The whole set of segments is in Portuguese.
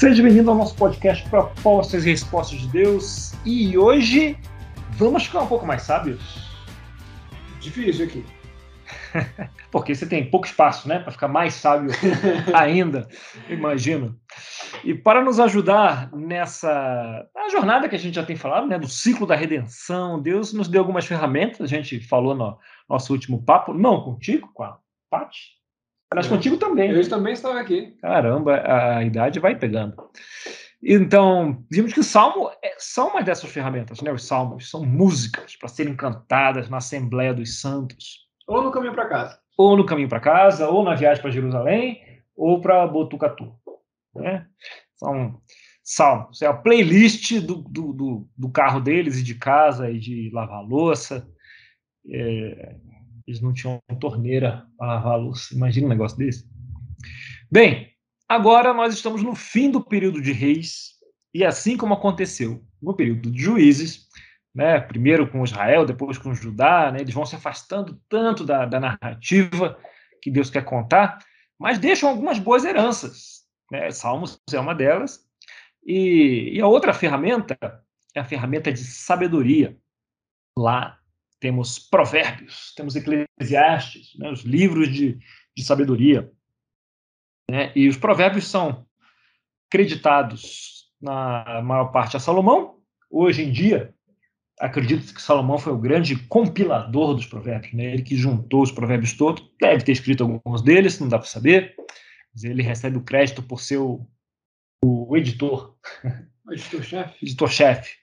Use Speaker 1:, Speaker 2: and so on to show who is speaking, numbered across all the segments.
Speaker 1: Seja bem-vindo ao nosso podcast Propostas e Respostas de Deus. E hoje vamos ficar um pouco mais sábios.
Speaker 2: Difícil aqui.
Speaker 1: Porque você tem pouco espaço, né, para ficar mais sábio ainda, imagino. E para nos ajudar nessa jornada que a gente já tem falado, né, do ciclo da redenção, Deus nos deu algumas ferramentas. A gente falou no nosso último papo, não contigo, com a Paty, mas contigo também.
Speaker 2: Eu também estava aqui.
Speaker 1: Caramba, a idade vai pegando. Então, vimos que o salmo é, são uma dessas ferramentas, né? Os salmos são músicas para serem cantadas na Assembleia dos Santos.
Speaker 2: Ou no caminho para casa.
Speaker 1: Ou no caminho para casa, ou na viagem para Jerusalém, ou para Botucatu. Né? São salmos. É a playlist do, do, do, do, carro deles e de casa e de lavar louça. É, eles não tinham torneira para lavar a louça. Imagina um negócio desse. Bem, agora nós estamos no fim do período de reis, e assim como aconteceu no período de juízes, né, primeiro com Israel, depois com Judá, né, eles vão se afastando tanto da, da narrativa que Deus quer contar, mas deixam algumas boas heranças. Né? Salmos é uma delas. E, e a outra ferramenta é a ferramenta de sabedoria. Lá temos Provérbios, temos Eclesiastes, né, os livros de, de sabedoria. Né, e os Provérbios são creditados, na maior parte, a Salomão. Hoje em dia, acredito que Salomão foi o grande compilador dos Provérbios, né, ele que juntou os Provérbios todos. Deve ter escrito alguns deles, não dá para saber. Mas ele recebe o crédito por ser o, o editor.
Speaker 2: editor-chefe.
Speaker 1: Editor-chefe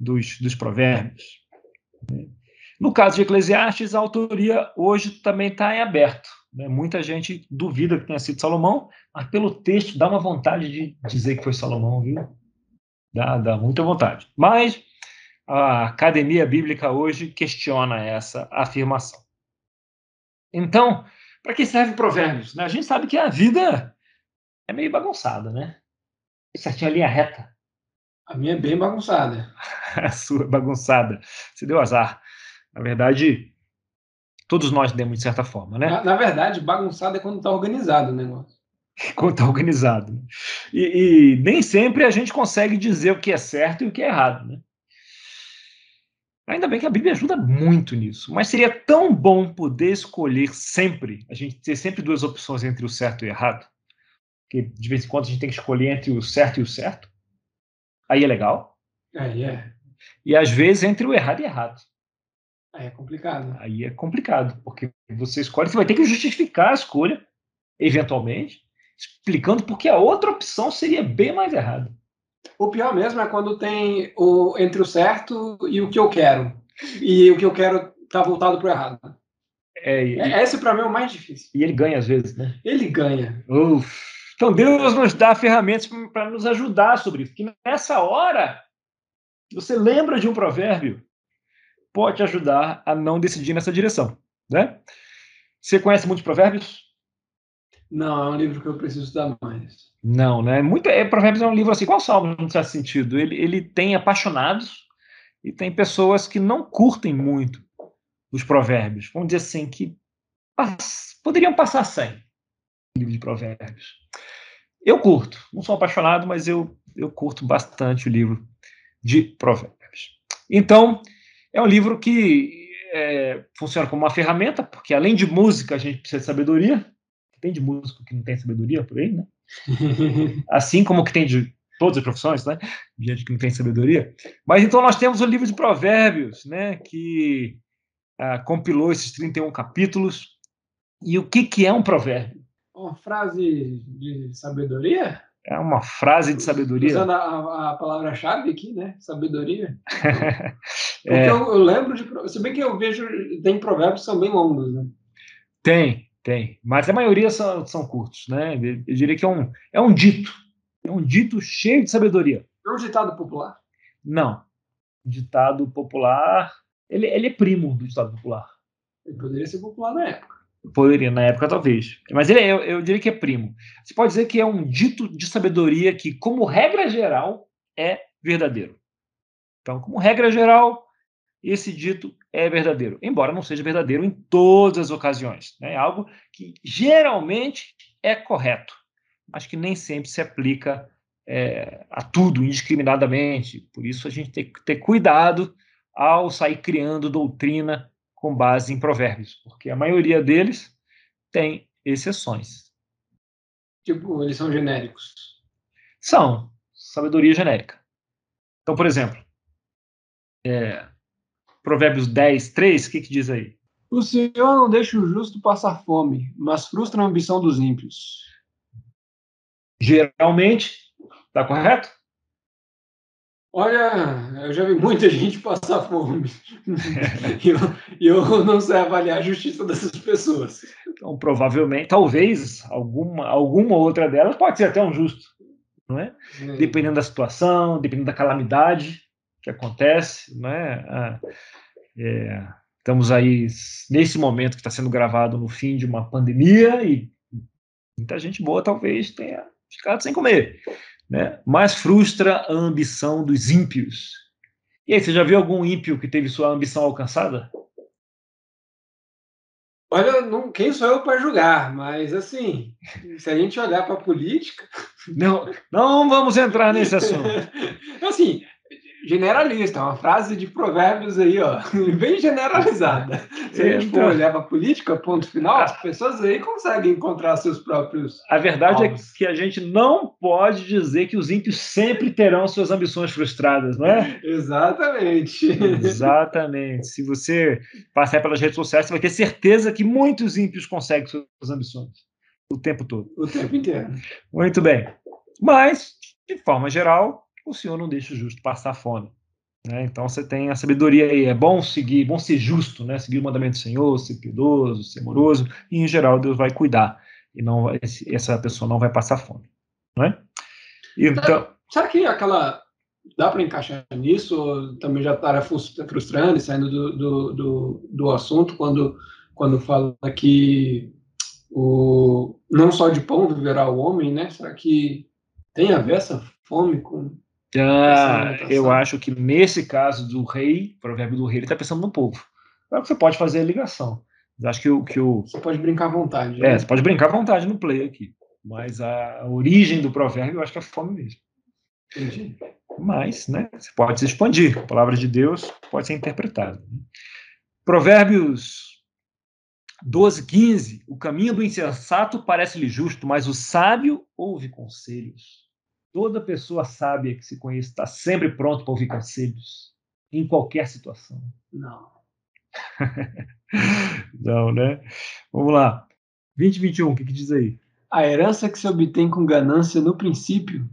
Speaker 1: dos, dos Provérbios. No caso de Eclesiastes, a autoria hoje também está em aberto. Né? Muita gente duvida que tenha sido Salomão, mas pelo texto dá uma vontade de dizer que foi Salomão, viu? Dá, dá muita vontade. Mas a academia bíblica hoje questiona essa afirmação. Então, para que serve Provérbios? Né? A gente sabe que a vida é meio bagunçada, né? Certinho a linha reta.
Speaker 2: A minha é bem bagunçada.
Speaker 1: a sua é bagunçada. Você deu azar. Na verdade, todos nós demos de certa forma, né?
Speaker 2: Na, na verdade, bagunçado é quando está organizado o negócio.
Speaker 1: Quando está organizado. Né? E, e, nem sempre a gente consegue dizer o que é certo e o que é errado, né? Ainda bem que a Bíblia ajuda muito nisso, mas seria tão bom poder escolher sempre, a gente ter sempre duas opções entre o certo e o errado, que de vez em quando a gente tem que escolher entre o certo e o certo. Aí é legal.
Speaker 2: Aí é.
Speaker 1: E às vezes entre o errado e errado.
Speaker 2: Aí é complicado.
Speaker 1: Aí é complicado, porque você escolhe, você vai ter que justificar a escolha, eventualmente, explicando porque a outra opção seria bem mais errada.
Speaker 2: O pior mesmo é quando tem o entre o certo e o que eu quero. E o que eu quero tá voltado para o errado.
Speaker 1: É, e,
Speaker 2: é, Esse para mim é o mais difícil.
Speaker 1: E ele ganha às vezes, né?
Speaker 2: Ele ganha.
Speaker 1: Uf. Então Deus nos dá ferramentas para nos ajudar sobre isso. Que nessa hora você lembra de um provérbio pode ajudar a não decidir nessa direção, né? Você conhece muitos provérbios?
Speaker 2: Não, é um livro que eu preciso estudar mais.
Speaker 1: Não, né? Muito, é, provérbios é um livro assim, igual Salmos, não certo sentido. Ele, ele tem apaixonados e tem pessoas que não curtem muito os provérbios. Vamos dizer assim, que pass poderiam passar sem livro de provérbios. Eu curto, não sou apaixonado, mas eu, eu curto bastante o livro de provérbios. Então, é um livro que é, funciona como uma ferramenta, porque além de música, a gente precisa de sabedoria. Tem de músico que não tem sabedoria por aí, né? assim como que tem de todas as profissões, né? Gente que não tem sabedoria. Mas então nós temos o livro de Provérbios, né? Que ah, compilou esses 31 capítulos. E o que, que é um provérbio?
Speaker 2: Uma frase de sabedoria?
Speaker 1: É uma frase de sabedoria.
Speaker 2: Usando a, a palavra-chave aqui, né? Sabedoria. Porque é. eu, eu, lembro de. Se bem que eu vejo. Tem provérbios que são bem longos, né?
Speaker 1: Tem, tem. Mas a maioria são, são curtos, né? Eu diria que é um, é um dito. É um dito cheio de sabedoria.
Speaker 2: É um ditado popular?
Speaker 1: Não. Ditado popular. Ele, ele é primo do ditado popular.
Speaker 2: Ele poderia ser popular na época.
Speaker 1: Poderia, na época, talvez. Mas ele, eu, eu diria que é primo. Você pode dizer que é um dito de sabedoria que, como regra geral, é verdadeiro. Então, como regra geral, esse dito é verdadeiro, embora não seja verdadeiro em todas as ocasiões. Né? É algo que geralmente é correto, mas que nem sempre se aplica é, a tudo indiscriminadamente. Por isso a gente tem que ter cuidado ao sair criando doutrina com base em provérbios, porque a maioria deles tem exceções.
Speaker 2: Tipo, eles são genéricos.
Speaker 1: São sabedoria genérica. Então, por exemplo, é, Provérbios 10, 3, o que, que diz aí?
Speaker 2: O Senhor não deixa o justo passar fome, mas frustra a ambição dos ímpios.
Speaker 1: Geralmente, está correto?
Speaker 2: Olha, eu já vi muita gente passar fome. e eu, eu, não sei avaliar a justiça dessas pessoas.
Speaker 1: Então, provavelmente, talvez, alguma, alguma outra delas pode ser até um justo. Não é? é. Dependendo da situação, dependendo da calamidade que acontece. Não é? Ah, é, estamos aí nesse momento que está sendo gravado no fim de uma pandemia e muita gente boa talvez tenha ficado sem comer né? mas frustra a ambição dos ímpios. E aí, você já viu algum ímpio que teve sua ambição alcançada?
Speaker 2: Olha, não, quem sou eu para julgar, mas assim, se a gente olhar para a política.
Speaker 1: Não, não vamos entrar nesse assunto.
Speaker 2: assim, generalista, uma frase de provérbios aí, ó, bem generalizada. Se a gente for olhar para a política, ponto final, as pessoas aí conseguem encontrar seus próprios.
Speaker 1: A verdade é alvos. é que a gente não pode dizer que os ímpios sempre terão suas ambições frustradas, não é?
Speaker 2: Exatamente.
Speaker 1: Exatamente. Se você passar pelas redes sociais, você vai ter certeza que muitos ímpios conseguem suas ambições o tempo todo.
Speaker 2: O tempo inteiro.
Speaker 1: Muito bem. Mas, de forma geral, o Senhor não deixa o justo passar fome. Né? Então você tem a sabedoria aí, é bom seguir, bom ser justo, né? seguir o mandamento do Senhor, ser piedoso, ser amoroso, e em geral Deus vai cuidar, e não essa pessoa não vai passar fome. Não é?
Speaker 2: Então, será que aquela dá para encaixar nisso, também já está frustrando e saindo do, do, do, do, assunto quando, quando fala que o, não só de pão viverá o homem, né? Será que tem a ver essa fome com,
Speaker 1: ah, eu acho que nesse caso do rei, provérbio do rei, ele está pensando no povo. Claro que você pode fazer a ligação. Eu acho que o, que o.
Speaker 2: Você pode brincar à vontade.
Speaker 1: É, né? você pode brincar à vontade no play aqui. Mas a, origem do provérbio eu acho que é fome mesmo.
Speaker 2: Entendi.
Speaker 1: Mas, né, você pode se expandir. A palavra de Deus pode ser interpretada. Né? Provérbios 12, 15. O caminho do insensato parece-lhe justo, mas o sábio ouve conselhos. Toda pessoa sábia que se conhece está sempre pronto para ouvir conselhos, em qualquer situação.
Speaker 2: Não.
Speaker 1: Não, né? Vamos lá. 2021, o que, que diz aí?
Speaker 2: A herança que se obtém com ganância no princípio,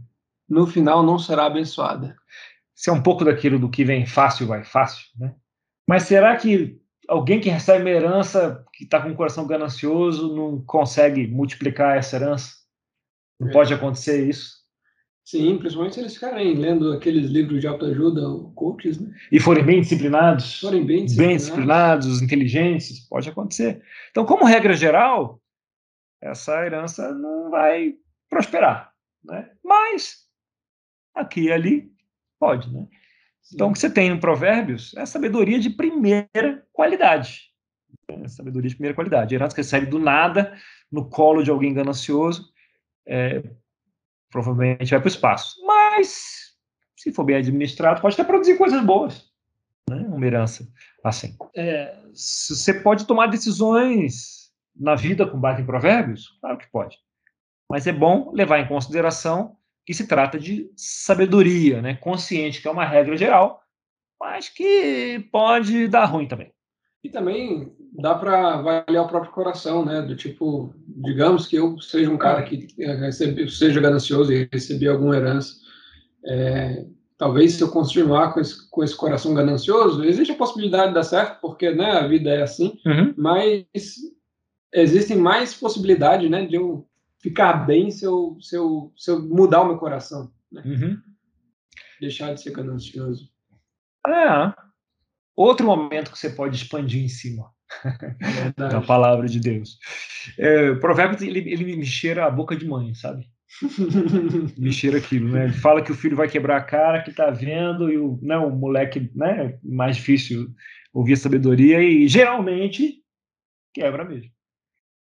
Speaker 2: no final não será abençoada.
Speaker 1: Isso é um pouco daquilo do que vem fácil, vai fácil, né? Mas será que alguém que recebe uma herança, que está com o coração ganancioso, não consegue multiplicar essa herança? Não é. pode acontecer isso?
Speaker 2: Sim, principalmente se eles ficarem lendo aqueles livros de autoajuda, coaches, né?
Speaker 1: E forem bem disciplinados.
Speaker 2: Forem bem disciplinados.
Speaker 1: Bem disciplinados, inteligentes, pode acontecer. Então, como regra geral, essa herança não vai prosperar, né? Mas, aqui e ali, pode, né? Então, o que você tem no Provérbios é sabedoria de primeira qualidade. É sabedoria de primeira qualidade. A herança que recebe do nada, no colo de alguém ganancioso, é, provavelmente vai para o espaço. Mas, se for bem administrado, pode até produzir coisas boas. Né? Uma herança assim. É, você pode tomar decisões na vida com base em provérbios? Claro que pode. Mas é bom levar em consideração que se trata de sabedoria, né? consciente, que é uma regra geral, mas que pode dar ruim também.
Speaker 2: E também dá para avaliar o próprio coração, né? Do tipo, digamos que eu seja um cara que recebe, seja ganancioso e recebi alguma herança. É, talvez se eu continuar com esse, com esse coração ganancioso, existe a possibilidade de dar certo, porque né, a vida é assim,
Speaker 1: uhum.
Speaker 2: mas existem mais possibilidades né, de eu ficar bem se eu, se eu, se eu mudar o meu coração. Né?
Speaker 1: Uhum.
Speaker 2: Deixar de ser ganancioso.
Speaker 1: É. Outro momento que você pode expandir em cima da palavra de Deus. É, o provérbio ele, ele me cheira a boca de mãe, sabe? me cheira aquilo, né? Ele fala que o filho vai quebrar a cara, que tá vendo, e o, né, o moleque, né, mais difícil ouvir a sabedoria, e geralmente quebra mesmo.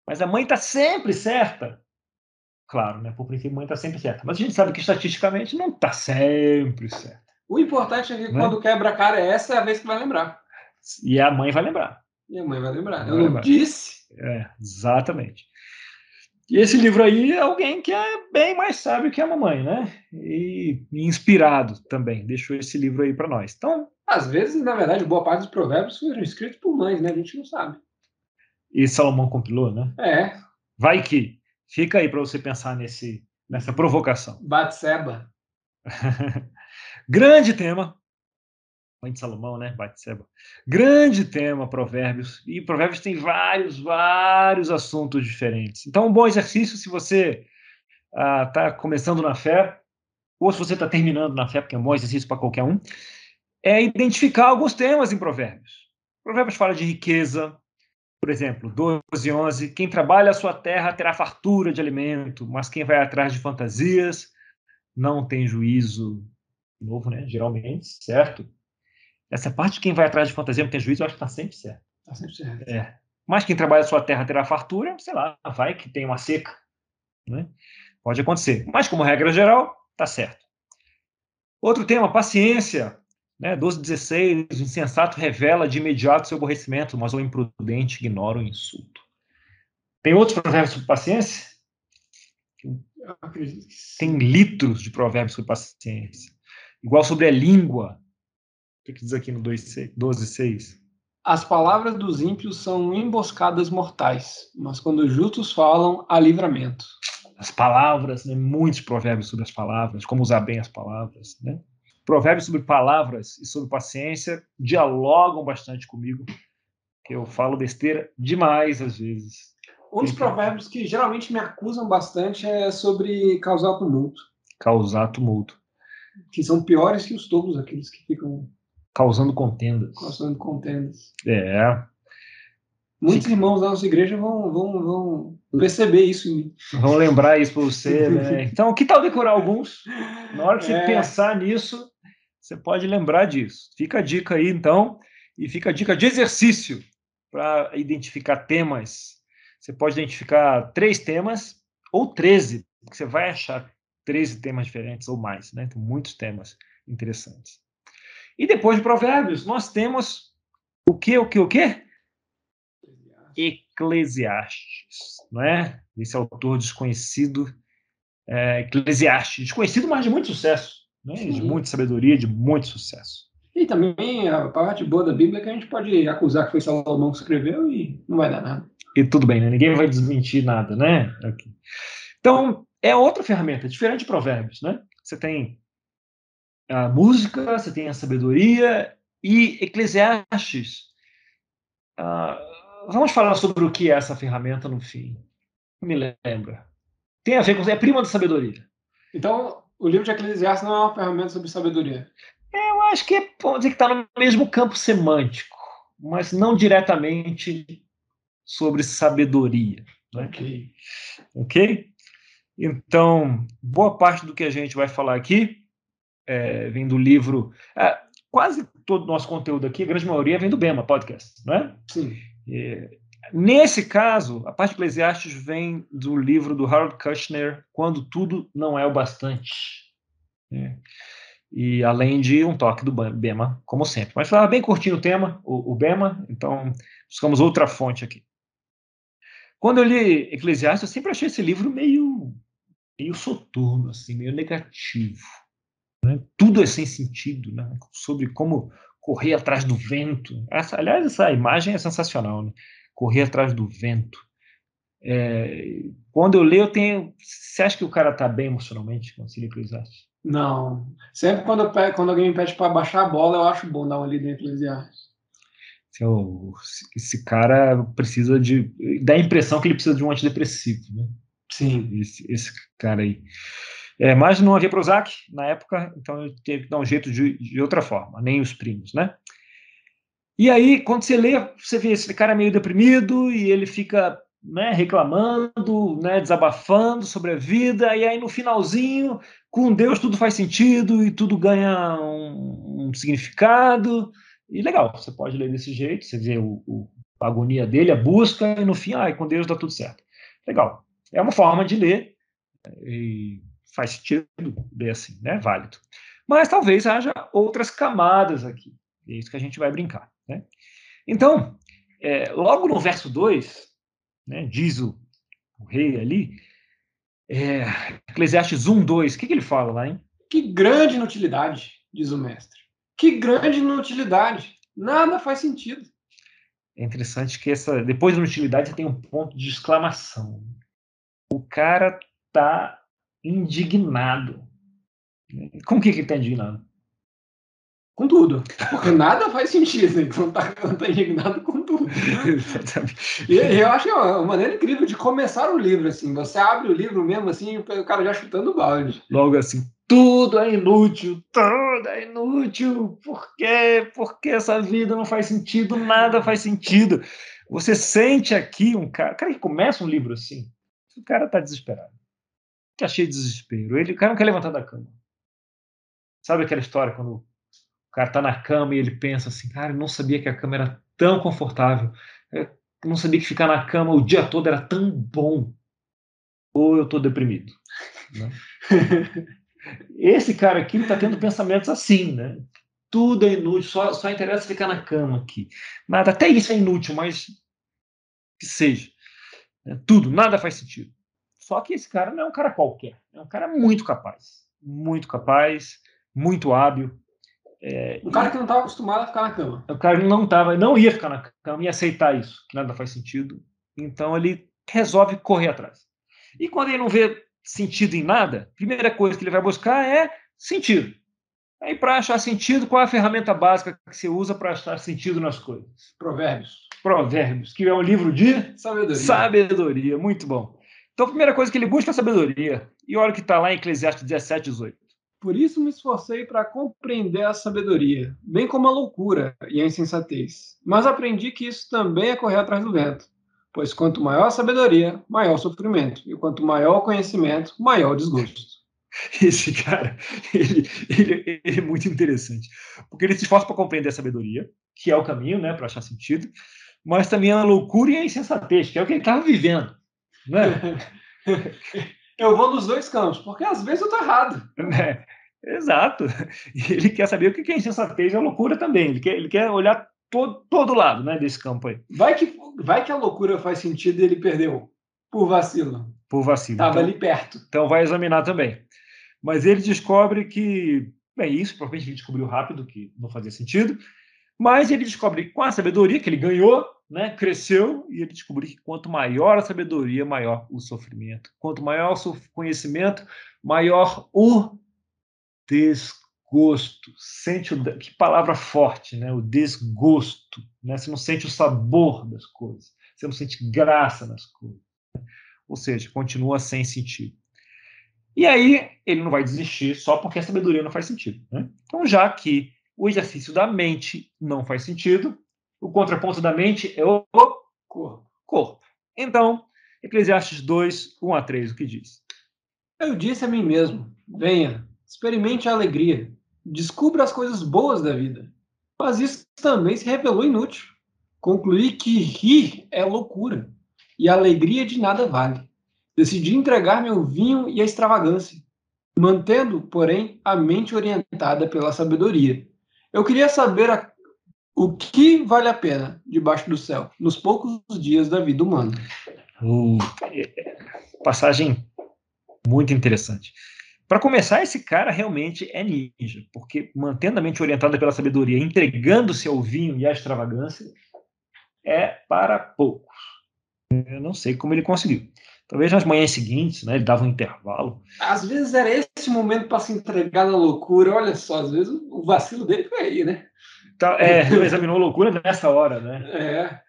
Speaker 1: Mas a mãe tá sempre certa. claro, né? Por princípio, mãe está sempre certa. Mas a gente sabe que estatisticamente não está sempre certo.
Speaker 2: O importante é que né? quando quebra a cara, essa é a vez que vai lembrar.
Speaker 1: E a mãe vai lembrar.
Speaker 2: E a mãe vai lembrar. Eu não lembrar. disse?
Speaker 1: É, exatamente. E esse livro aí é alguém que é bem mais sábio que a mamãe, né? E, inspirado também. Deixou esse livro aí para nós. Então,
Speaker 2: às vezes, na verdade, boa parte dos provérbios foram escritos por mães, né? A gente não sabe.
Speaker 1: E Salomão compilou, né?
Speaker 2: É.
Speaker 1: Vai que. Fica aí para você pensar nesse, nessa provocação.
Speaker 2: Batseba.
Speaker 1: Grande tema. Mãe de Salomão, né? Batseba. Grande tema, Provérbios. E Provérbios tem vários, vários assuntos diferentes. Então, um bom exercício se você está ah, começando na fé, ou se você está terminando na fé, porque é um bom exercício para qualquer um, é identificar alguns temas em Provérbios. Provérbios fala de riqueza, por exemplo, 12 e 11. Quem trabalha a sua terra terá fartura de alimento, mas quem vai atrás de fantasias não tem juízo. Novo, né? Geralmente, certo? Essa parte de quem vai atrás de fantasia não tem juízo, eu acho que está sempre certo.
Speaker 2: Está sempre certo.
Speaker 1: É. Mas quem trabalha a sua terra terá fartura, sei lá, vai que tem uma seca. Né? Pode acontecer. Mas, como regra geral, está certo. Outro tema, paciência. Né? 12, 16, o insensato revela de imediato seu aborrecimento, mas o imprudente ignora o insulto. Tem outros provérbios sobre paciência? Tem litros de provérbios sobre paciência. Igual sobre a língua. O que diz aqui no 12, 6?
Speaker 2: As palavras dos ímpios são emboscadas mortais, mas quando os justos falam, há livramento.
Speaker 1: As palavras, né? muitos provérbios sobre as palavras, como usar bem as palavras, né? Provérbios sobre palavras e sobre paciência dialogam bastante comigo, que eu falo besteira demais às vezes.
Speaker 2: Um dos provérbios que geralmente me acusam bastante é sobre causar tumulto.
Speaker 1: Causar tumulto.
Speaker 2: Que são piores que os tolos, aqueles que ficam.
Speaker 1: Causando contendas.
Speaker 2: Causando contendas.
Speaker 1: É.
Speaker 2: Muitos irmãos da nossa igreja vão, vão, vão perceber isso em mim.
Speaker 1: Vão lembrar isso para você, né? Então, que tal decorar alguns? Na hora que você é. pensar nisso, você pode lembrar disso. Fica a dica aí, então, e fica a dica de exercício para identificar temas. Você pode identificar três temas ou 13, porque você vai achar 13 temas diferentes ou mais, né? Tem muitos temas interessantes. E depois de Provérbios, nós temos o que, o que, o que? Eclesiastes, não é? Esse autor desconhecido, é, Eclesiastes, desconhecido, mas de muito sucesso né? de muita sabedoria, de muito sucesso.
Speaker 2: E também a parte boa da Bíblia é que a gente pode acusar que foi Salomão que escreveu e não vai dar nada.
Speaker 1: E tudo bem, né? Ninguém vai desmentir nada, né? Então, é outra ferramenta, diferente de provérbios, né? Você tem a música, você tem a sabedoria e Eclesiastes. Uh, vamos falar sobre o que é essa ferramenta no fim. Me lembra. Tem a ver com. É prima da sabedoria.
Speaker 2: Então, o livro de Eclesiastes não é uma ferramenta sobre sabedoria.
Speaker 1: É, eu acho que é, pode dizer que está no mesmo campo semântico, mas não diretamente sobre sabedoria. Né?
Speaker 2: Ok.
Speaker 1: Ok? Então, boa parte do que a gente vai falar aqui é, vem do livro. É, quase todo o nosso conteúdo aqui, a grande maioria, vem do Bema Podcast, não é?
Speaker 2: Sim.
Speaker 1: É, Nesse caso, a parte de Eclesiastes vem do livro do Harold Kushner, Quando Tudo Não É o Bastante. É. E além de um toque do Bema, como sempre. Mas estava bem curtinho o tema, o, o Bema, então buscamos outra fonte aqui. Quando eu li Eclesiastes, eu sempre achei esse livro meio, meio soturno, assim, meio negativo. Né? Tudo é sem sentido, né? sobre como correr atrás do vento. Essa, aliás, essa imagem é sensacional. Né? correr atrás do vento. É, quando eu leio, eu tenho. Você acha que o cara está bem emocionalmente quando se lê Eclesiastes?
Speaker 2: Não. Sempre quando, eu, quando alguém me pede para baixar a bola, eu acho bom dar uma lida em Eclesiastes.
Speaker 1: Esse cara precisa de. dá a impressão que ele precisa de um antidepressivo, né?
Speaker 2: Sim.
Speaker 1: Esse, esse cara aí. É, mas não havia Prozac na época, então eu teve que dar um jeito de, de outra forma, nem os primos, né? E aí, quando você lê, você vê esse cara meio deprimido e ele fica né, reclamando, né, desabafando sobre a vida, e aí no finalzinho, com Deus tudo faz sentido e tudo ganha um, um significado. E legal, você pode ler desse jeito, você vê o, o, a agonia dele, a busca, e no fim, ai, com Deus dá tudo certo. Legal. É uma forma de ler E faz sentido ver assim, né? Válido. Mas talvez haja outras camadas aqui. É isso que a gente vai brincar. Né? Então, é, logo no verso 2, né, diz o, o, rei ali, é, Eclesiastes 1, 2, o que, que ele fala lá, hein?
Speaker 2: Que grande inutilidade, diz o mestre. Que grande inutilidade. Nada faz sentido.
Speaker 1: É interessante que essa, depois da inutilidade tem um ponto de exclamação. O cara tá indignado. Com o que, que ele está indignado?
Speaker 2: Com tudo. Porque nada faz sentido, então tá, tá indignado com tudo. e eu acho que é uma maneira incrível de começar o livro, assim. Você abre o livro mesmo, assim, o cara já chutando o balde.
Speaker 1: Logo assim, tudo é inútil, tudo é inútil. Por quê? Porque essa vida não faz sentido, nada faz sentido. Você sente aqui um cara, cara que começa um livro assim, o cara está desesperado. Tá cheio de desespero. Ele, o cara não quer levantar da cama. Sabe aquela história quando o cara está na cama e ele pensa assim, cara, eu não sabia que a cama era tão confortável. Eu não sabia que ficar na cama o dia todo era tão bom. Ou eu estou deprimido. Né? Esse cara aqui está tendo pensamentos assim, né? Tudo é inútil, só, só interessa ficar na cama aqui. Nada, até isso é inútil, mas que seja. Né? Tudo, nada faz sentido. Só que esse cara não é um cara qualquer, é um cara muito capaz, muito capaz, muito hábil.
Speaker 2: É, um cara que não estava acostumado a ficar na cama.
Speaker 1: O cara não tava, não ia ficar na cama, ia aceitar isso, que nada faz sentido. Então ele resolve correr atrás. E quando ele não vê sentido em nada, a primeira coisa que ele vai buscar é sentido. Aí, para achar sentido, qual é a ferramenta básica que você usa para achar sentido nas coisas?
Speaker 2: Provérbios.
Speaker 1: Provérbios, que é um livro de
Speaker 2: sabedoria.
Speaker 1: Sabedoria, muito bom. Então, a primeira coisa que ele busca é a sabedoria. E olha o que está lá em Eclesiastes 17, 18.
Speaker 2: Por isso me esforcei para compreender a sabedoria, bem como a loucura e a insensatez. Mas aprendi que isso também é correr atrás do vento. Pois quanto maior a sabedoria, maior o sofrimento. E quanto maior o conhecimento, maior o desgosto.
Speaker 1: Esse cara, ele, ele, ele, é muito interessante. Porque ele se esforça para compreender a sabedoria, que é o caminho né, para achar sentido, mas também a loucura e a insensatez, que é o que ele estava vivendo. Né?
Speaker 2: eu vou nos dois campos, porque às vezes eu estou errado.
Speaker 1: É, exato. Ele quer saber o que é insensatez e a loucura também. Ele quer, ele quer olhar todo, todo lado né, desse campo aí.
Speaker 2: Vai que, vai que a loucura faz sentido e ele perdeu por vacilo.
Speaker 1: Por vacilo.
Speaker 2: Estava então, ali perto.
Speaker 1: Então vai examinar também. Mas ele descobre que, bem, isso provavelmente ele descobriu rápido que não fazia sentido, mas ele descobre com a sabedoria que ele ganhou, né, cresceu e ele descobriu que quanto maior a sabedoria, maior o sofrimento. Quanto maior o conhecimento, maior o desgosto. Sente o, que palavra forte, né? O desgosto, né? Você não sente o sabor das coisas. Você não sente graça nas coisas. Ou seja, continua sem sentido. E aí ele não vai desistir só porque a sabedoria não faz sentido. Né? Então, já que o exercício da mente não faz sentido, o contraponto da mente é o corpo. Então, Eclesiastes 2, 1 a 3, o que diz?
Speaker 2: Eu disse a mim mesmo: venha, experimente a alegria, descubra as coisas boas da vida. Mas isso também se revelou inútil. Concluí que rir é loucura e a alegria de nada vale. Decidi entregar-me ao vinho e à extravagância, mantendo, porém, a mente orientada pela sabedoria. Eu queria saber a o que vale a pena debaixo do céu nos poucos dias da vida humana?
Speaker 1: Uh, passagem muito interessante. Para começar, esse cara realmente é ninja, porque mantendo a mente orientada pela sabedoria, entregando-se ao vinho e à extravagância, é para poucos. Eu não sei como ele conseguiu. Talvez nas manhãs seguintes, né, ele dava um intervalo.
Speaker 2: Às vezes era esse momento para se entregar na loucura. Olha só, às vezes o vacilo dele foi aí, né?
Speaker 1: Tá, é, examinou loucura nessa hora, né?
Speaker 2: É.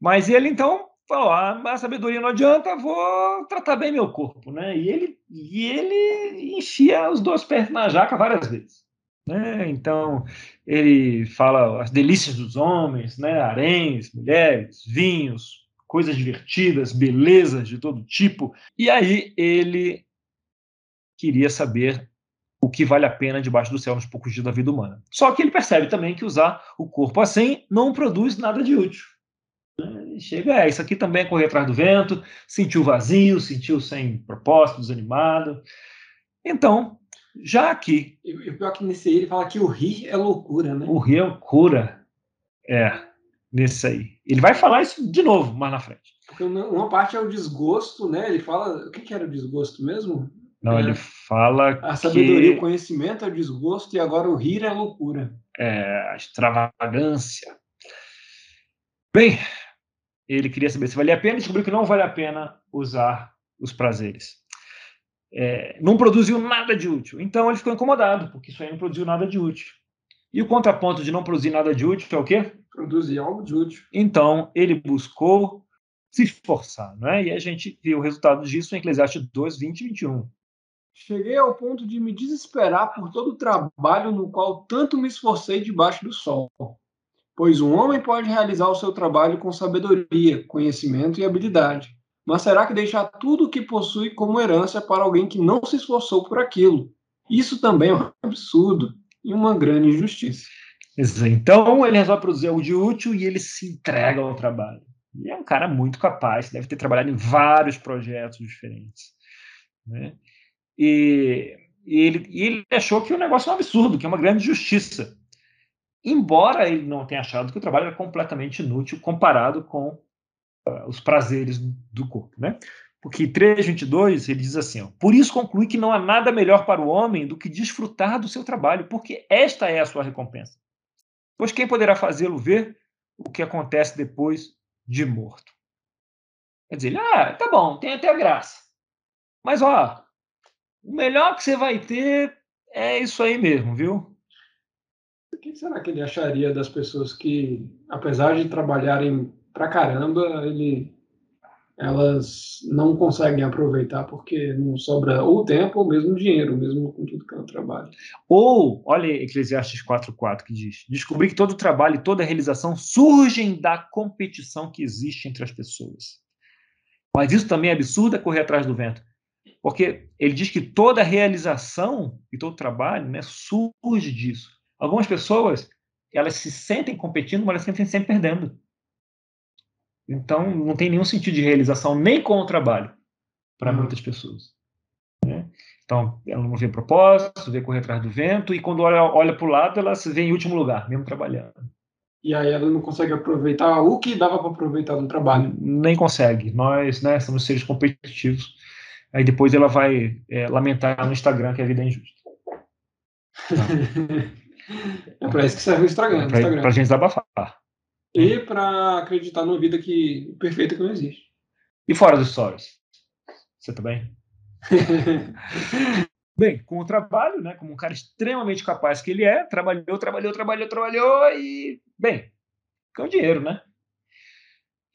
Speaker 1: Mas ele então falou: ah, a sabedoria não adianta, vou tratar bem meu corpo, né? E ele, e ele enfia os dois pés na jaca várias vezes. Né? Então, ele fala as delícias dos homens, né? haréns, mulheres, vinhos, coisas divertidas, belezas de todo tipo. E aí ele queria saber o que vale a pena debaixo do céu nos poucos dias da vida humana. Só que ele percebe também que usar o corpo assim não produz nada de útil. Chega, é, isso aqui também é correr atrás do vento, sentiu vazio, sentiu sem propósito, desanimado. Então, já aqui.
Speaker 2: E o pior é que nesse aí ele fala que o rir é loucura, né?
Speaker 1: O rir é loucura. É, nesse aí. Ele vai falar isso de novo mais na frente.
Speaker 2: Porque uma parte é o desgosto, né? Ele fala. O que, que era o desgosto mesmo?
Speaker 1: Não,
Speaker 2: é,
Speaker 1: ele fala.
Speaker 2: A sabedoria,
Speaker 1: que...
Speaker 2: o conhecimento é o desgosto e agora o rir é loucura.
Speaker 1: É, a extravagância. Bem, ele queria saber se valia a pena e descobriu que não vale a pena usar os prazeres. É, não produziu nada de útil. Então ele ficou incomodado, porque isso aí não produziu nada de útil. E o contraponto de não produzir nada de útil é o quê?
Speaker 2: Produzir algo de útil.
Speaker 1: Então ele buscou se esforçar, não é? E a gente viu o resultado disso em Eclesiastes 2, 20 e 21.
Speaker 2: Cheguei ao ponto de me desesperar por todo o trabalho no qual tanto me esforcei debaixo do sol pois um homem pode realizar o seu trabalho com sabedoria, conhecimento e habilidade. Mas será que deixar tudo o que possui como herança para alguém que não se esforçou por aquilo? Isso também é um absurdo e uma grande injustiça.
Speaker 1: Então ele resolve produzir algo de útil e ele se entrega ao trabalho. E é um cara muito capaz, deve ter trabalhado em vários projetos diferentes. Né? E, e, ele, e ele achou que o negócio é um absurdo, que é uma grande injustiça embora ele não tenha achado que o trabalho era completamente inútil comparado com uh, os prazeres do corpo, né? Porque 3:22 ele diz assim: ó, por isso conclui que não há nada melhor para o homem do que desfrutar do seu trabalho, porque esta é a sua recompensa. Pois quem poderá fazê-lo ver o que acontece depois de morto? Quer dizer, ah, tá bom, tem até graça. Mas ó, o melhor que você vai ter é isso aí mesmo, viu?
Speaker 2: O que será que ele acharia das pessoas que, apesar de trabalharem pra caramba, ele, elas não conseguem aproveitar porque não sobra ou tempo ou mesmo dinheiro, mesmo com tudo que ela trabalha?
Speaker 1: Ou, olha Eclesiastes 4.4 que diz, descobrir que todo trabalho e toda realização surgem da competição que existe entre as pessoas. Mas isso também é absurdo, é correr atrás do vento. Porque ele diz que toda realização e todo trabalho né, surge disso. Algumas pessoas, elas se sentem competindo, mas elas se sentem sempre perdendo. Então, não tem nenhum sentido de realização nem com o trabalho para uhum. muitas pessoas. Né? Então, ela não vê propósito, vê correr atrás do vento, e quando olha, olha para o lado, ela se vê em último lugar, mesmo trabalhando.
Speaker 2: E aí ela não consegue aproveitar o que dava para aproveitar no trabalho.
Speaker 1: Nem consegue. Nós né, somos seres competitivos. Aí depois ela vai é, lamentar no Instagram que a vida é injusta.
Speaker 2: É para isso que serve o Instagram.
Speaker 1: Para
Speaker 2: Instagram.
Speaker 1: a gente desabafar.
Speaker 2: E para acreditar numa vida que, perfeita que não existe.
Speaker 1: E fora dos stories? Você também? Bem, com o trabalho, né, como um cara extremamente capaz que ele é, trabalhou, trabalhou, trabalhou, trabalhou e, bem, ganhou dinheiro, né?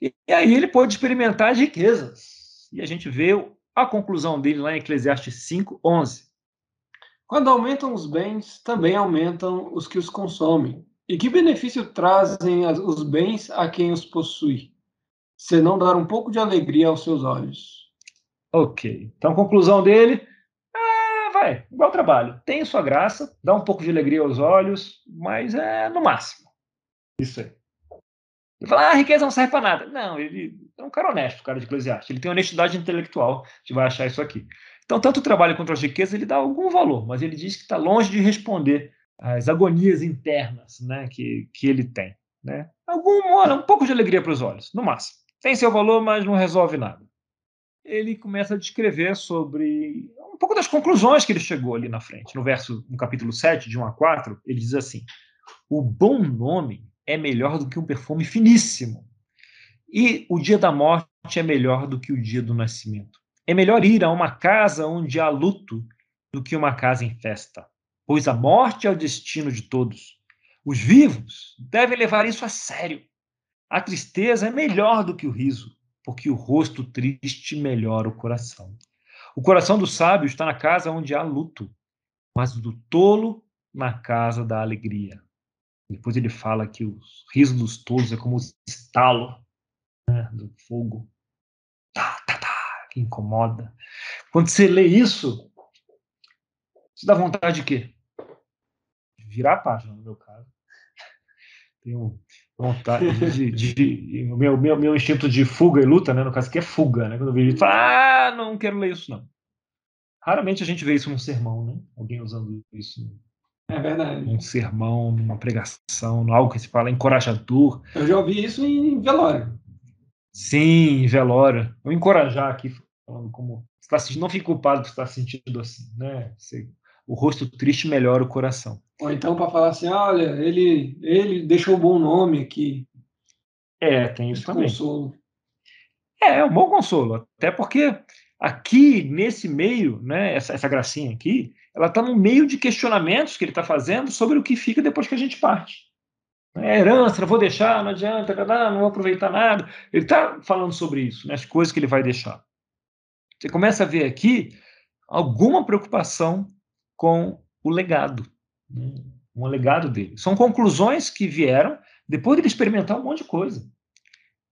Speaker 1: E, e aí ele pôde experimentar as riquezas. E a gente vê a conclusão dele lá em Eclesiastes 5, 11.
Speaker 2: Quando aumentam os bens, também aumentam os que os consomem. E que benefício trazem os bens a quem os possui, se não dar um pouco de alegria aos seus olhos?
Speaker 1: Ok. Então, conclusão dele, é, igual trabalho. Tem sua graça, dá um pouco de alegria aos olhos, mas é no máximo. Isso aí. Ele fala, ah, a riqueza não serve para nada. Não, ele é um cara honesto, o cara de Eclesiastes. Ele tem honestidade intelectual. Gente vai achar isso aqui. Então, tanto o trabalho quanto as riquezas, ele dá algum valor, mas ele diz que está longe de responder às agonias internas né, que, que ele tem. Né? Algum, um pouco de alegria para os olhos, no máximo. Tem seu valor, mas não resolve nada. Ele começa a descrever sobre um pouco das conclusões que ele chegou ali na frente. No verso, no capítulo 7, de 1 a 4, ele diz assim: O bom nome é melhor do que um perfume finíssimo, e o dia da morte é melhor do que o dia do nascimento. É melhor ir a uma casa onde há luto do que uma casa em festa, pois a morte é o destino de todos. Os vivos devem levar isso a sério. A tristeza é melhor do que o riso, porque o rosto triste melhora o coração. O coração do sábio está na casa onde há luto, mas do tolo na casa da alegria. Depois ele fala que o riso dos tolos é como o estalo né, do fogo. Tá, tá, tá que incomoda. Quando você lê isso, você dá vontade de quê? De virar a página, no meu caso. Um, vontade de, de, de, meu, meu, meu instinto de fuga e luta, né? No caso aqui é fuga, né? Quando eu vejo isso, ah, não quero ler isso, não. Raramente a gente vê isso num sermão, né? Alguém usando isso.
Speaker 2: É verdade.
Speaker 1: Num sermão, numa pregação, algo que se fala encorajador.
Speaker 2: Eu já ouvi isso em velório.
Speaker 1: Sim, velório. Vou encorajar aqui, falando como está sentindo, não fique culpado por estar sentindo assim, né? Você, o rosto triste melhora o coração.
Speaker 2: Ou então para falar assim, olha, ele ele deixou um bom nome aqui.
Speaker 1: É, tem isso também. Consolo. É, é um bom consolo, até porque aqui nesse meio, né, essa, essa gracinha aqui, ela está no meio de questionamentos que ele está fazendo sobre o que fica depois que a gente parte. É herança, não vou deixar, não adianta, não vou aproveitar nada. Ele está falando sobre isso, né, as coisas que ele vai deixar. Você começa a ver aqui alguma preocupação com o legado, né? um legado dele. São conclusões que vieram depois de ele experimentar um monte de coisa.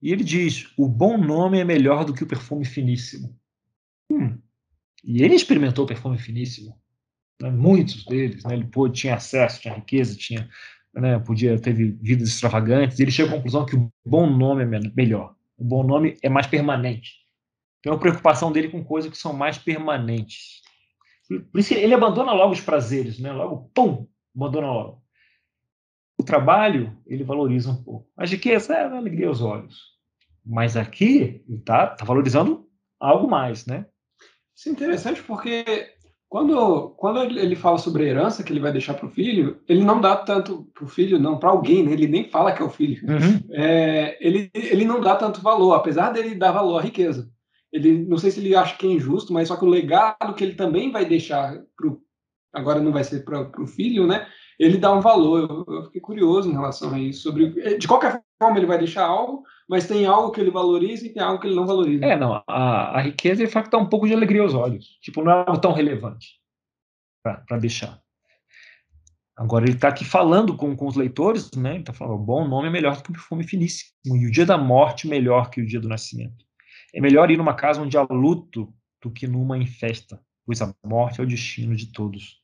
Speaker 1: E ele diz: o bom nome é melhor do que o perfume finíssimo. Hum. E ele experimentou o perfume finíssimo. Né? Muitos deles, né? ele pôde, tinha acesso, tinha riqueza, tinha, né? podia ter vidas extravagantes. Ele chega à conclusão que o bom nome é melhor. O bom nome é mais permanente. Tem uma preocupação dele com coisas que são mais permanentes. Por isso ele abandona logo os prazeres, né? Logo, pum, abandona logo. O trabalho, ele valoriza um pouco. Que essa é a alegria aos olhos. Mas aqui, ele está tá valorizando algo mais, né?
Speaker 2: Isso é interessante porque quando, quando ele fala sobre a herança que ele vai deixar para o filho, ele não dá tanto para o filho, não, para alguém, né? ele nem fala que é o filho. Uhum. É, ele, ele não dá tanto valor, apesar dele dar valor à riqueza ele não sei se ele acha que é injusto, mas só que o legado que ele também vai deixar pro, agora não vai ser para o filho, né? Ele dá um valor. Eu, eu, fiquei curioso em relação a isso. Sobre, de qualquer forma, ele vai deixar algo, mas tem algo que ele valoriza e tem algo que ele não valoriza.
Speaker 1: É, não. A, a riqueza, de fato, dá um pouco de alegria aos olhos. Tipo, não é algo tão relevante para deixar. Agora, ele está aqui falando com, com os leitores, né? Ele está falando: bom nome é melhor que o perfume finíssimo, e o dia da morte melhor que o dia do nascimento. É melhor ir numa casa onde há luto do que numa em festa, pois a morte é o destino de todos.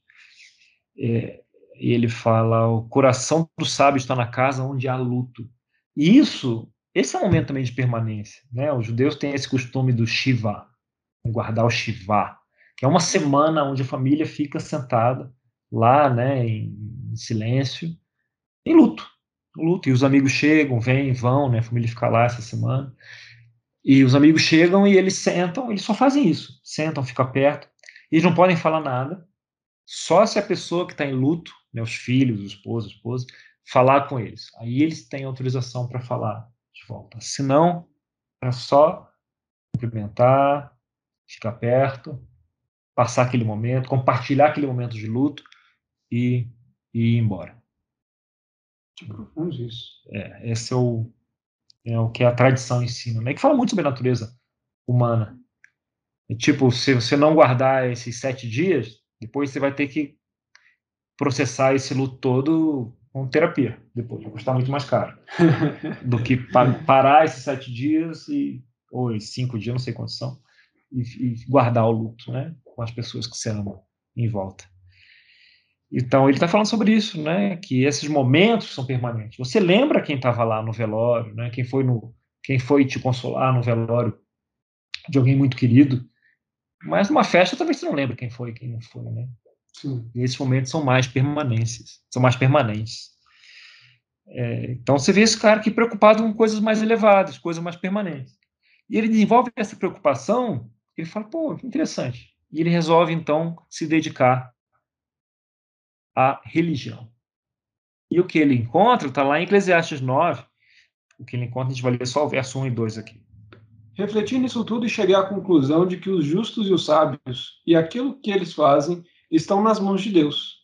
Speaker 1: É, e ele fala: o coração do sábio está na casa onde há luto. E isso, esse é um momento também de permanência. Né? Os judeus têm esse costume do Shiva, guardar o Shiva, que é uma semana onde a família fica sentada lá, né, em, silêncio, em luto. luto. E os amigos chegam, vêm, vão, né, a família fica lá essa semana. E os amigos chegam e eles sentam, eles só fazem isso. Sentam, ficam perto. Eles não podem falar nada. Só se a pessoa que está em luto, né, os filhos, o esposo, a esposa, falar com eles. Aí eles têm autorização para falar de volta. Se não, é só cumprimentar, ficar perto, passar aquele momento, compartilhar aquele momento de luto e, e ir embora.
Speaker 2: Que profundo isso.
Speaker 1: É, esse é o, é o que a tradição ensina, né? Que fala muito sobre a natureza humana. E, tipo, se você não guardar esses sete dias, depois você vai ter que processar esse luto todo com terapia. Depois vai custar muito mais caro do que parar esses sete dias e ou cinco dias, não sei quantos são, e, e guardar o luto, né? Com as pessoas que você ama em volta. Então, ele está falando sobre isso, né? Que esses momentos são permanentes. Você lembra quem estava lá no velório, né? Quem foi no, quem foi te consolar no velório de alguém muito querido. Mas numa festa talvez você não lembre quem foi, quem não foi, né? Sim. E esses momentos são mais permanentes, são mais permanentes. É, então você vê esse cara aqui preocupado com coisas mais elevadas, coisas mais permanentes. E ele desenvolve essa preocupação, ele fala, pô, interessante. E ele resolve então se dedicar a religião. E o que ele encontra está lá em Eclesiastes 9. O que ele encontra, a gente vai ler só o verso 1 e 2 aqui.
Speaker 2: Refleti nisso tudo e cheguei à conclusão de que os justos e os sábios e aquilo que eles fazem estão nas mãos de Deus.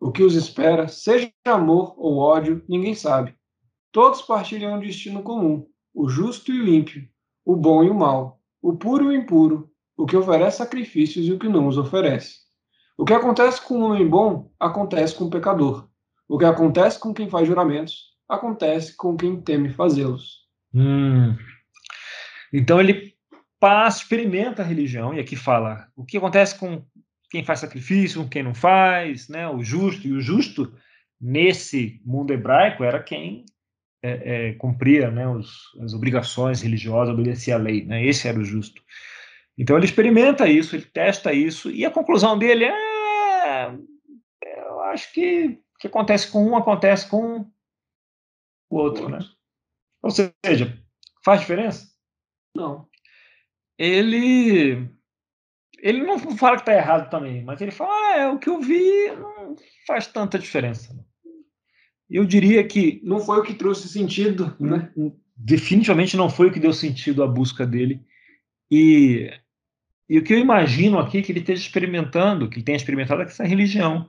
Speaker 2: O que os espera, seja amor ou ódio, ninguém sabe. Todos partilham um destino comum: o justo e o ímpio, o bom e o mal, o puro e o impuro, o que oferece sacrifícios e o que não os oferece. O que acontece com um homem bom, acontece com o pecador. O que acontece com quem faz juramentos, acontece com quem teme fazê-los.
Speaker 1: Hum. Então ele passa, experimenta a religião, e aqui fala o que acontece com quem faz sacrifício, quem não faz, né? o justo. E o justo, nesse mundo hebraico, era quem é, é, cumpria né, os, as obrigações religiosas, obedecia à lei. Né? Esse era o justo. Então ele experimenta isso, ele testa isso, e a conclusão dele é: eu acho que o que acontece com um acontece com o outro, né? Ou seja, faz diferença?
Speaker 2: Não.
Speaker 1: Ele ele não fala que está errado também, mas ele fala: ah, é, o que eu vi não faz tanta diferença. Eu diria que
Speaker 2: não foi o que trouxe sentido, né?
Speaker 1: Definitivamente não foi o que deu sentido à busca dele. E e o que eu imagino aqui é que ele esteja experimentando, que ele tenha experimentado, é essa religião.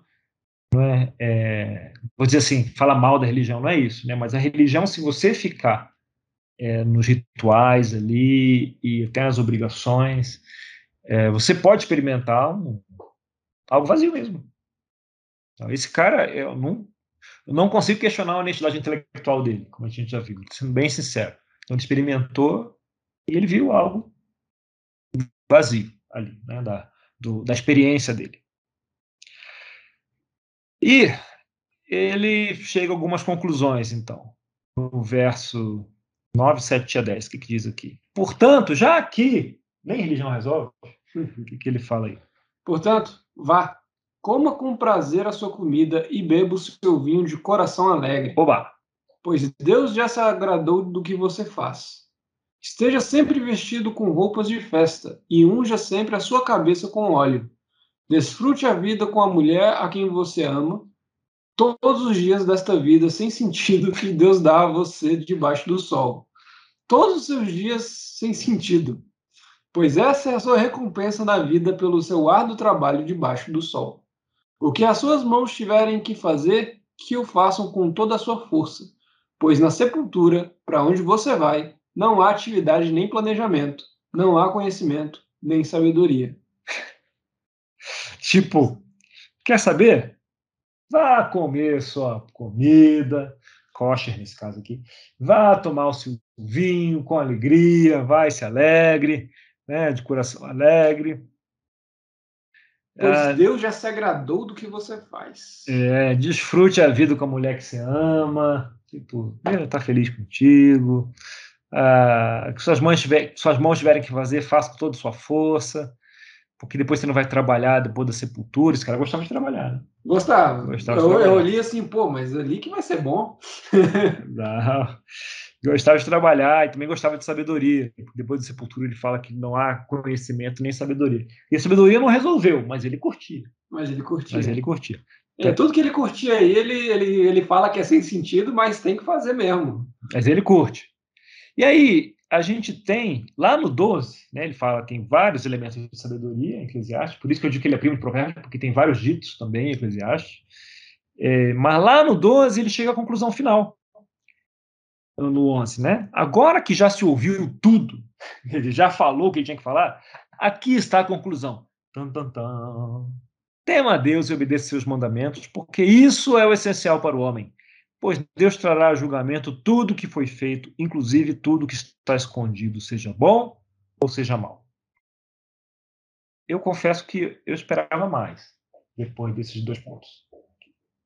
Speaker 1: Não é, é, vou dizer assim, fala mal da religião, não é isso, né? Mas a religião, se você ficar é, nos rituais ali e até nas obrigações, é, você pode experimentar um, algo vazio mesmo. Então, esse cara, eu não, eu não consigo questionar a honestidade intelectual dele, como a gente já viu, sendo bem sincero. Então, ele experimentou e ele viu algo vazio ali, né, da, do, da experiência dele. E ele chega a algumas conclusões, então, no verso 9, 7 a 10, o que, que diz aqui? Portanto, já aqui, nem religião resolve, o que, que ele fala aí?
Speaker 2: Portanto, vá, coma com prazer a sua comida e beba o seu vinho de coração alegre.
Speaker 1: Oba!
Speaker 2: Pois Deus já se agradou do que você faz. Esteja sempre vestido com roupas de festa e unja sempre a sua cabeça com óleo. Desfrute a vida com a mulher a quem você ama, todos os dias desta vida sem sentido que Deus dá a você debaixo do sol. Todos os seus dias sem sentido, pois essa é a sua recompensa na vida pelo seu árduo trabalho debaixo do sol. O que as suas mãos tiverem que fazer, que o façam com toda a sua força, pois na sepultura, para onde você vai, não há atividade nem planejamento, não há conhecimento nem sabedoria.
Speaker 1: Tipo, quer saber? Vá comer sua comida, kosher nesse caso aqui, vá tomar o seu vinho com alegria, vai se alegre, né, de coração alegre.
Speaker 2: Pois ah, Deus já se agradou do que você faz.
Speaker 1: É, desfrute a vida com a mulher que você ama, tipo, ele está feliz contigo, ah, que suas mãos, tiver, suas mãos tiverem que fazer, faça com toda a sua força, porque depois você não vai trabalhar depois da sepultura. Esse cara gostava de trabalhar, né?
Speaker 2: Gostava. gostava eu, eu li assim, pô, mas ali que vai ser bom.
Speaker 1: não. Gostava de trabalhar e também gostava de sabedoria. Depois da sepultura ele fala que não há conhecimento nem sabedoria. E a sabedoria não resolveu, mas ele curtia.
Speaker 2: Mas ele curtia.
Speaker 1: Mas ele curtia.
Speaker 2: É, tudo que ele curtia aí, ele, ele, ele fala que é sem sentido, mas tem que fazer mesmo.
Speaker 1: Mas ele curte. E aí, a gente tem, lá no 12, né, ele fala tem vários elementos de sabedoria em Eclesiastes, por isso que eu digo que ele é primo de Provérbios, porque tem vários ditos também em Eclesiastes. É, mas lá no 12 ele chega à conclusão final. No 11, né? Agora que já se ouviu tudo, ele já falou o que tinha que falar, aqui está a conclusão. Tum, tum, tum. Tema a Deus e obedeça seus mandamentos, porque isso é o essencial para o homem pois Deus trará a julgamento tudo que foi feito, inclusive tudo que está escondido, seja bom ou seja mal. Eu confesso que eu esperava mais depois desses dois pontos.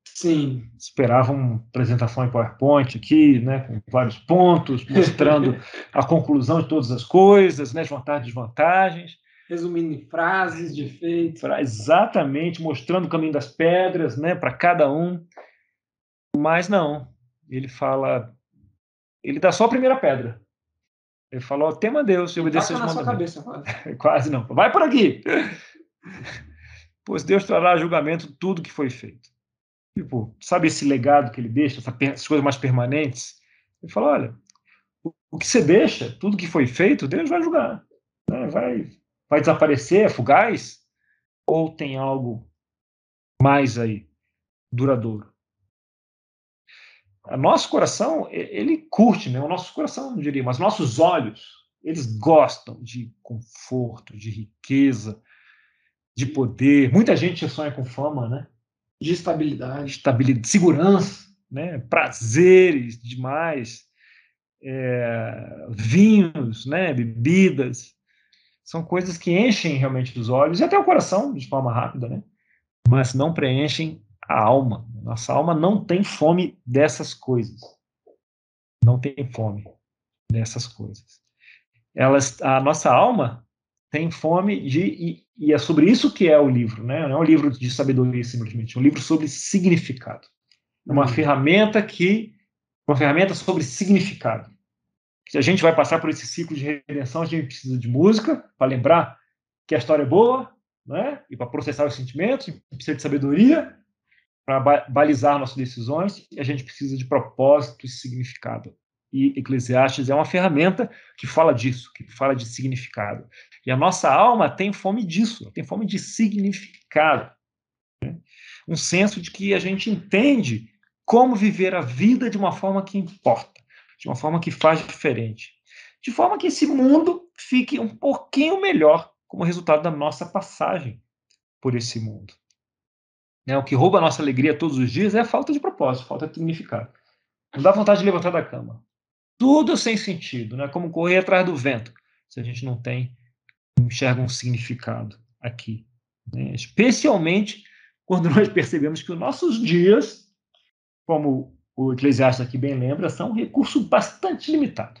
Speaker 2: Sim.
Speaker 1: Esperava uma apresentação em PowerPoint aqui, né, com vários pontos, mostrando a conclusão de todas as coisas, né, vantagens e desvantagens.
Speaker 2: Resumindo em frases de efeito.
Speaker 1: Exatamente, mostrando o caminho das pedras né, para cada um. Mas não, ele fala, ele dá só a primeira pedra. Ele falou, tema Deus e obedecer
Speaker 2: os mandamentos. Cabeça,
Speaker 1: quase. quase não. Vai por aqui. pois Deus trará julgamento tudo que foi feito. Tipo, sabe esse legado que ele deixa, essas coisas mais permanentes? Ele fala, olha, o que você deixa, tudo que foi feito, Deus vai julgar. Né? Vai, vai desaparecer, é fugaz? Ou tem algo mais aí, duradouro? o nosso coração, ele curte, né? O nosso coração, não diria, mas nossos olhos, eles gostam de conforto, de riqueza, de poder. Muita gente sonha com fama, né?
Speaker 2: De estabilidade.
Speaker 1: Estabilidade, segurança, né? Prazeres demais. É, vinhos, né? Bebidas. São coisas que enchem realmente os olhos e até o coração de forma rápida, né? Mas não preenchem a alma. Nossa alma não tem fome dessas coisas. não tem fome dessas coisas. Elas, a nossa alma tem fome de e, é sobre isso que é o livro, né? Não é um livro de sabedoria simplesmente, é um livro sobre significado. É uma uhum. ferramenta que uma ferramenta sobre significado. Se a gente vai passar por esse ciclo de redenção, a gente precisa de música para lembrar que a história é boa, né? E para processar os sentimentos, precisa de sabedoria para balizar nossas decisões, e a gente precisa de propósito e significado. E Eclesiastes é uma ferramenta que fala disso, que fala de significado. E a nossa alma tem fome disso, tem fome de significado. Né? Um senso de que a gente entende como viver a vida de uma forma que importa, de uma forma que faz diferente, de forma que esse mundo fique um pouquinho melhor como resultado da nossa passagem por esse mundo. Né? O que rouba a nossa alegria todos os dias é a falta de propósito, falta de significado. Não dá vontade de levantar da cama. Tudo sem sentido, né? como correr atrás do vento, se a gente não tem, não enxerga um significado aqui. Né? Especialmente quando nós percebemos que os nossos dias, como o Eclesiastes aqui bem lembra, são um recurso bastante limitado.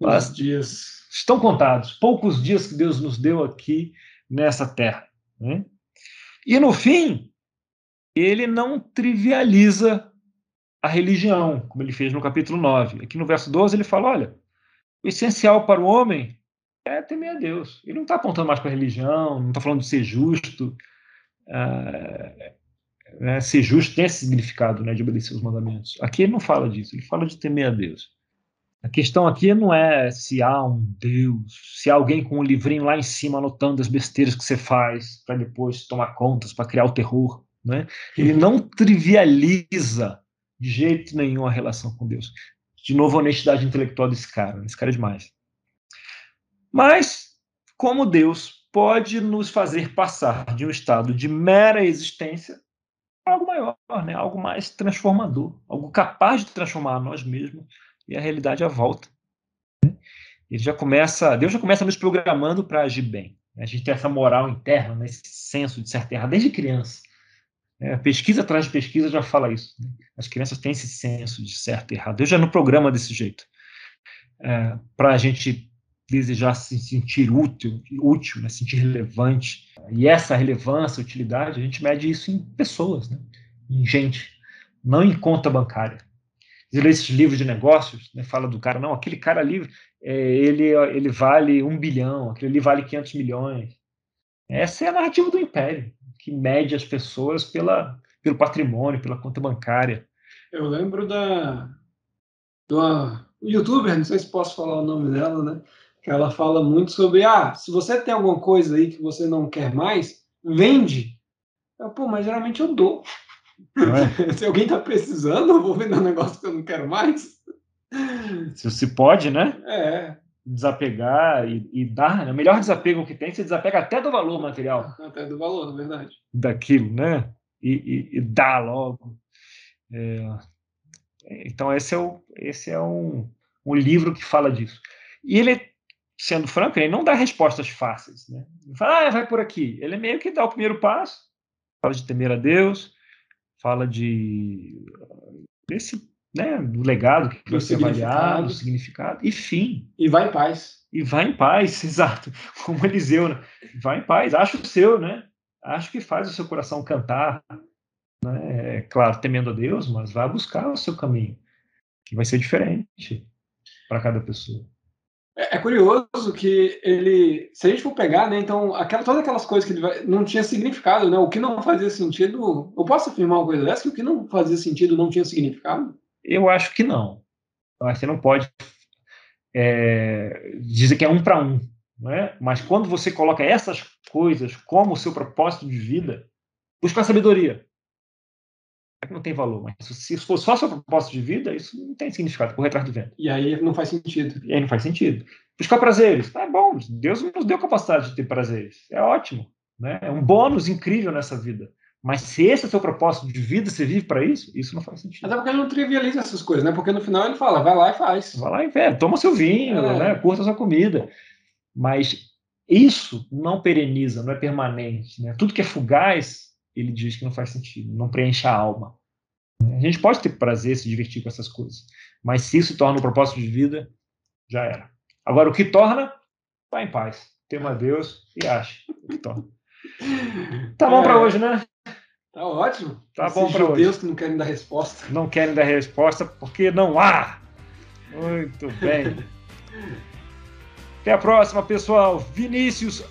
Speaker 1: Os dias estão contados, poucos dias que Deus nos deu aqui nessa terra. Né? E no fim, ele não trivializa a religião, como ele fez no capítulo 9. Aqui no verso 12 ele fala: olha, o essencial para o homem é temer a Deus. Ele não está apontando mais para a religião, não está falando de ser justo. É, é, ser justo tem esse significado né, de obedecer os mandamentos. Aqui ele não fala disso, ele fala de temer a Deus. A questão aqui não é se há um Deus, se há alguém com um livrinho lá em cima anotando as besteiras que você faz para depois tomar contas, para criar o terror. Né? Ele não trivializa de jeito nenhum a relação com Deus. De novo, a honestidade intelectual desse cara. Esse cara é demais. Mas, como Deus pode nos fazer passar de um estado de mera existência para algo maior, né? algo mais transformador, algo capaz de transformar nós mesmos e a realidade à volta. Ele já começa, Deus já começa nos programando para agir bem. A gente tem essa moral interna, né? esse senso de certo e errado desde criança. É, pesquisa atrás de pesquisa já fala isso. Né? As crianças têm esse senso de certo e errado. Deus já no programa desse jeito. É, para a gente desejar se sentir útil, útil né? sentir relevante. E essa relevância, utilidade, a gente mede isso em pessoas, né? em gente, não em conta bancária lê esses livros de negócios, né, fala do cara, não, aquele cara ali, é, ele, ele vale um bilhão, aquele ali vale 500 milhões. Essa é a narrativa do império, que mede as pessoas pela, pelo patrimônio, pela conta bancária.
Speaker 2: Eu lembro da uma youtuber, não sei se posso falar o nome dela, né? Que ela fala muito sobre, ah, se você tem alguma coisa aí que você não quer mais, vende. Eu, Pô, mas geralmente eu dou. É? Se alguém está precisando, eu vou vender um negócio que eu não quero mais.
Speaker 1: Se você pode, né?
Speaker 2: É.
Speaker 1: Desapegar e, e dar, né? O melhor desapego que tem, você desapega até do valor material.
Speaker 2: Até do valor, na verdade.
Speaker 1: Daquilo, né? E, e, e dá logo. É... Então, esse é, o, esse é um, um livro que fala disso. E ele, sendo franco, ele não dá respostas fáceis. Né? Ele fala, ah, vai por aqui. Ele meio que dá o primeiro passo, fala de temer a Deus, fala de desse né, do legado que vai ser avaliado, significado, e fim.
Speaker 2: E vai em paz.
Speaker 1: E vai em paz, exato. Como Eliseu, né? Vai em paz, acho o seu, né? Acho que faz o seu coração cantar, né? É, claro, temendo a Deus, mas vai buscar o seu caminho, que vai ser diferente para cada pessoa.
Speaker 2: É, é, curioso que ele, se a gente for pegar, né, então, aquela, todas aquelas coisas que ele vai, não tinha significado, né, o que não fazia sentido, eu posso afirmar uma coisa dessa, que o que não fazia sentido não tinha significado?
Speaker 1: Eu acho que não. Eu acho que você não pode é, dizer que é um para um, né? mas quando você coloca essas coisas como o seu propósito de vida, buscar sabedoria é que não tem valor, mas se for só seu propósito de vida, isso não tem significado, correr atrás do vento.
Speaker 2: E aí não faz sentido.
Speaker 1: E aí não faz sentido. Buscar prazeres, é bom, Deus nos deu capacidade de ter prazeres, é ótimo, né? é um bônus incrível nessa vida. Mas se esse é o seu propósito de vida, você vive para isso, isso não faz sentido.
Speaker 2: Até porque ele não trivializa essas coisas, né? Porque no final ele fala, vai lá e faz.
Speaker 1: Vai lá e vê, toma seu vinho, é. né? curta sua comida. Mas isso não pereniza, não é permanente. Né? Tudo que é fugaz ele diz que não faz sentido, não preenche a alma. A gente pode ter prazer, se divertir com essas coisas, mas se isso torna um propósito de vida, já era. Agora, o que torna, vá em paz. Tema a Deus e ache o que torna. Tá bom é, para hoje, né?
Speaker 2: Tá ótimo.
Speaker 1: Tá Esses bom para hoje.
Speaker 2: Deus que não querem dar resposta.
Speaker 1: Não querem dar resposta porque não há. Muito bem. Até a próxima, pessoal. Vinícius,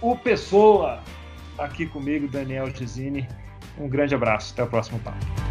Speaker 1: o Pessoa, aqui comigo, Daniel Gizini. Um grande abraço. Até o próximo papo.